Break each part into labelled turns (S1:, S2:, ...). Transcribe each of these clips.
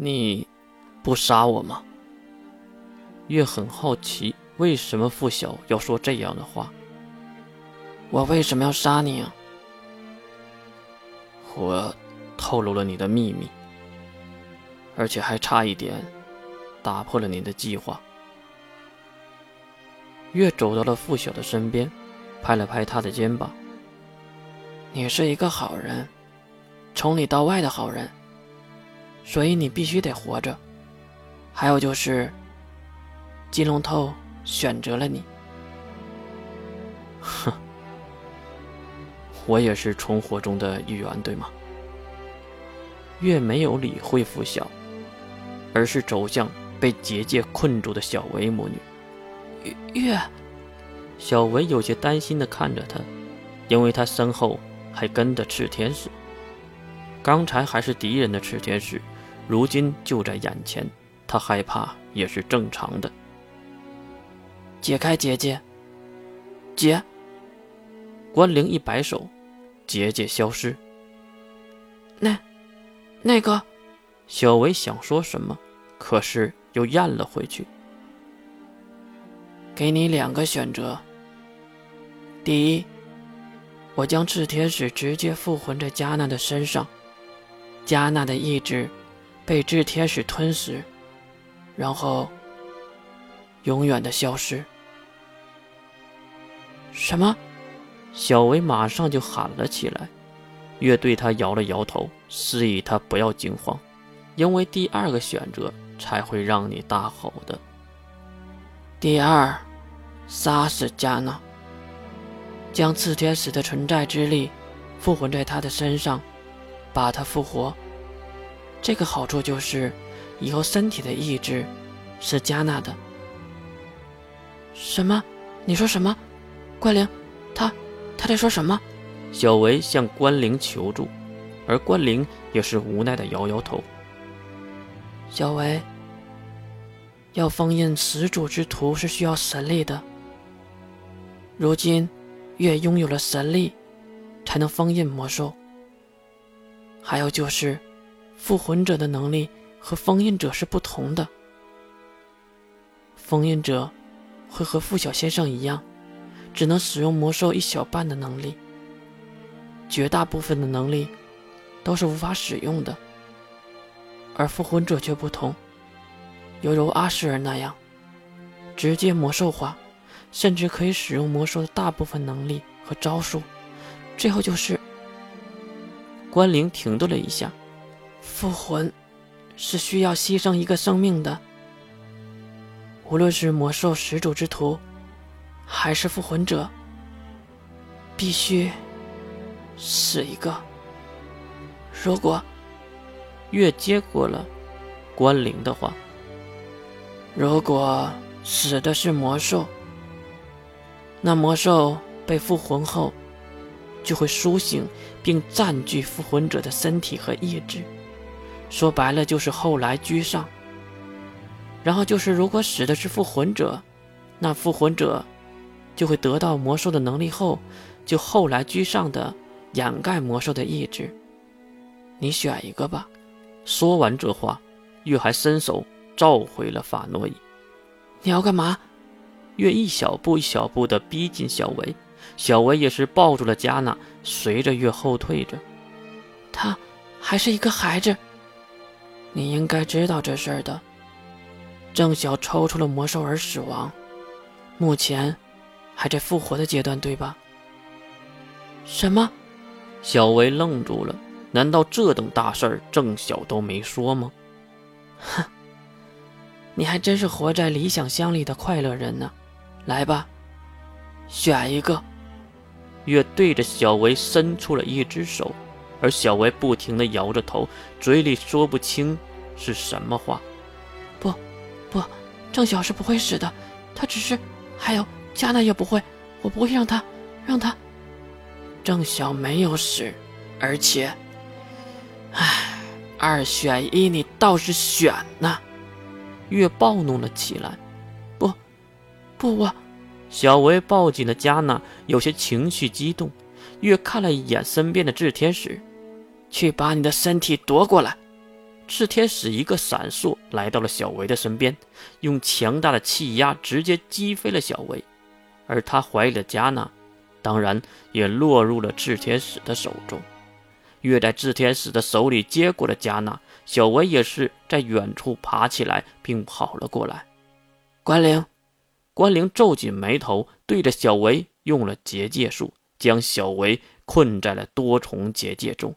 S1: 你不杀我吗？月很好奇，为什么傅晓要说这样的话？
S2: 我为什么要杀你啊？
S1: 我透露了你的秘密，而且还差一点打破了你的计划。月走到了傅晓的身边，拍了拍他的肩膀：“
S2: 你是一个好人，从里到外的好人，所以你必须得活着。还有就是。”金龙头选择了你，
S1: 哼，我也是重活中的一员，对吗？月没有理会拂晓，而是走向被结界困住的小维母
S2: 女。月，
S1: 小维有些担心的看着他，因为他身后还跟着赤天使。刚才还是敌人的赤天使，如今就在眼前，他害怕也是正常的。
S2: 解开结界，解。
S1: 关灵一摆手，结界消失。
S2: 那，那个，
S1: 小维想说什么，可是又咽了回去。
S2: 给你两个选择。第一，我将炽天使直接附魂在加纳的身上，加纳的意志被炽天使吞噬，然后。永远的消失。什么？
S1: 小维马上就喊了起来。月对他摇了摇头，示意他不要惊慌，因为第二个选择才会让你大吼的。
S2: 第二，杀死加纳，将炽天使的存在之力附魂在他的身上，把他复活。这个好处就是，以后身体的意志是加纳的。什么？你说什么？关灵，他他在说什么？
S1: 小维向关灵求助，而关灵也是无奈的摇摇头。
S2: 小维，要封印始祖之徒是需要神力的。如今，越拥有了神力，才能封印魔兽。还有就是，复魂者的能力和封印者是不同的。封印者。会和付小先生一样，只能使用魔兽一小半的能力，绝大部分的能力都是无法使用的。而复魂者却不同，犹如阿诗尔那样，直接魔兽化，甚至可以使用魔兽的大部分能力和招数。最后就是，关灵停顿了一下，复魂是需要牺牲一个生命的。无论是魔兽始祖之徒，还是复魂者，必须死一个。如果月接过了关灵的话，如果死的是魔兽，那魔兽被复魂后，就会苏醒并占据复魂者的身体和意志，说白了就是后来居上。然后就是，如果死的是复魂者，那复魂者就会得到魔兽的能力后，就后来居上的掩盖魔兽的意志。你选一个吧。
S1: 说完这话，月还伸手召回了法诺伊。
S2: 你要干嘛？
S1: 月一小步一小步地逼近小维，小维也是抱住了加纳，随着月后退着。
S2: 他还是一个孩子，你应该知道这事儿的。郑晓抽出了魔兽而死亡，目前还在复活的阶段，对吧？什么？
S1: 小维愣住了。难道这等大事儿郑晓都没说吗？
S2: 哼，你还真是活在理想乡里的快乐人呢。来吧，选一个。
S1: 月对着小维伸出了一只手，而小维不停地摇着头，嘴里说不清是什么话。
S2: 不。不，郑晓是不会死的，他只是……还有佳娜也不会，我不会让他，让他。郑晓没有死，而且……唉，二选一，你倒是选呐！
S1: 月暴怒了起来。
S2: 不，不，我……
S1: 小维抱紧了佳娜，有些情绪激动。月看了一眼身边的炽天使，
S2: 去把你的身体夺过来。
S1: 炽天使一个闪烁，来到了小维的身边，用强大的气压直接击飞了小维，而他怀里的加纳，当然也落入了炽天使的手中。越在炽天使的手里接过了加纳，小维也是在远处爬起来，并跑了过来。
S2: 关灵，
S1: 关灵皱紧眉头，对着小维用了结界术，将小维困在了多重结界中。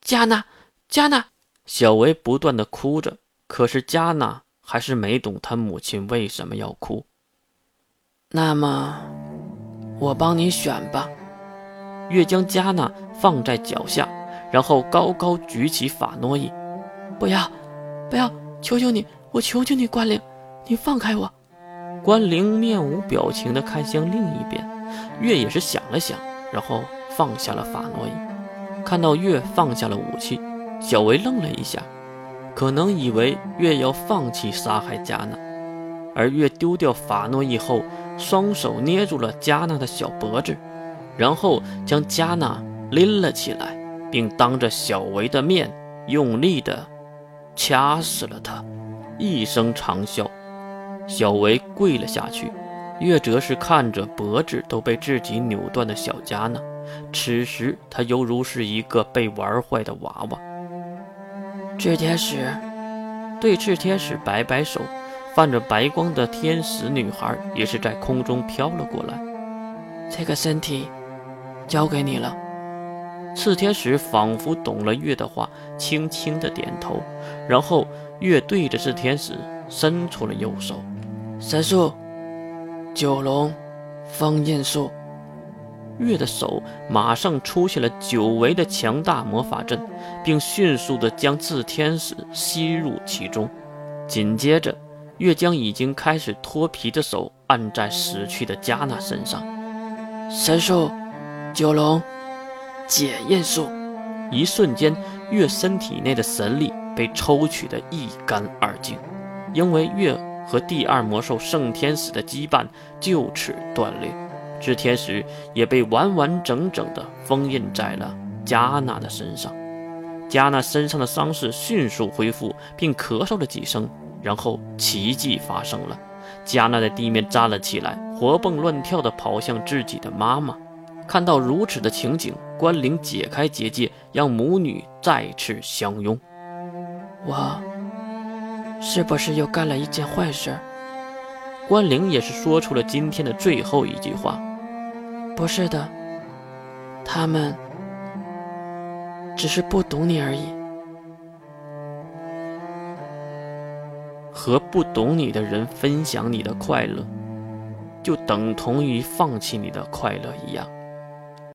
S2: 加纳，加纳。
S1: 小维不断的哭着，可是加纳还是没懂他母亲为什么要哭。
S2: 那么，我帮你选吧。
S1: 月将加纳放在脚下，然后高高举起法诺伊。
S2: 不要，不要！求求你，我求求你，关灵，你放开我！
S1: 关灵面无表情的看向另一边，月也是想了想，然后放下了法诺伊。看到月放下了武器。小维愣了一下，可能以为月要放弃杀害加纳，而月丢掉法诺以后，双手捏住了加纳的小脖子，然后将加纳拎了起来，并当着小维的面用力的掐死了他。一声长啸，小维跪了下去。月则是看着脖子都被自己扭断的小加纳，此时他犹如是一个被玩坏的娃娃。
S2: 炽天使
S1: 对炽天使摆摆手，泛着白光的天使女孩也是在空中飘了过来。
S2: 这个身体交给你了。
S1: 炽天使仿佛懂了月的话，轻轻的点头，然后月对着炽天使伸出了右手。
S2: 神术，九龙封印术。
S1: 月的手马上出现了久违的强大魔法阵，并迅速地将炽天使吸入其中。紧接着，月将已经开始脱皮的手按在死去的加纳身上。
S2: 神兽，九龙解验术。
S1: 一瞬间，月身体内的神力被抽取得一干二净，因为月和第二魔兽圣天使的羁绊就此断裂。炽天使也被完完整整的封印在了加纳的身上，加纳身上的伤势迅速恢复，并咳嗽了几声，然后奇迹发生了，加纳在地面站了起来，活蹦乱跳地跑向自己的妈妈。看到如此的情景，关灵解开结界，让母女再次相拥。
S2: 我是不是又干了一件坏事？
S1: 关灵也是说出了今天的最后一句话。
S2: 不是的，他们只是不懂你而已。
S1: 和不懂你的人分享你的快乐，就等同于放弃你的快乐一样。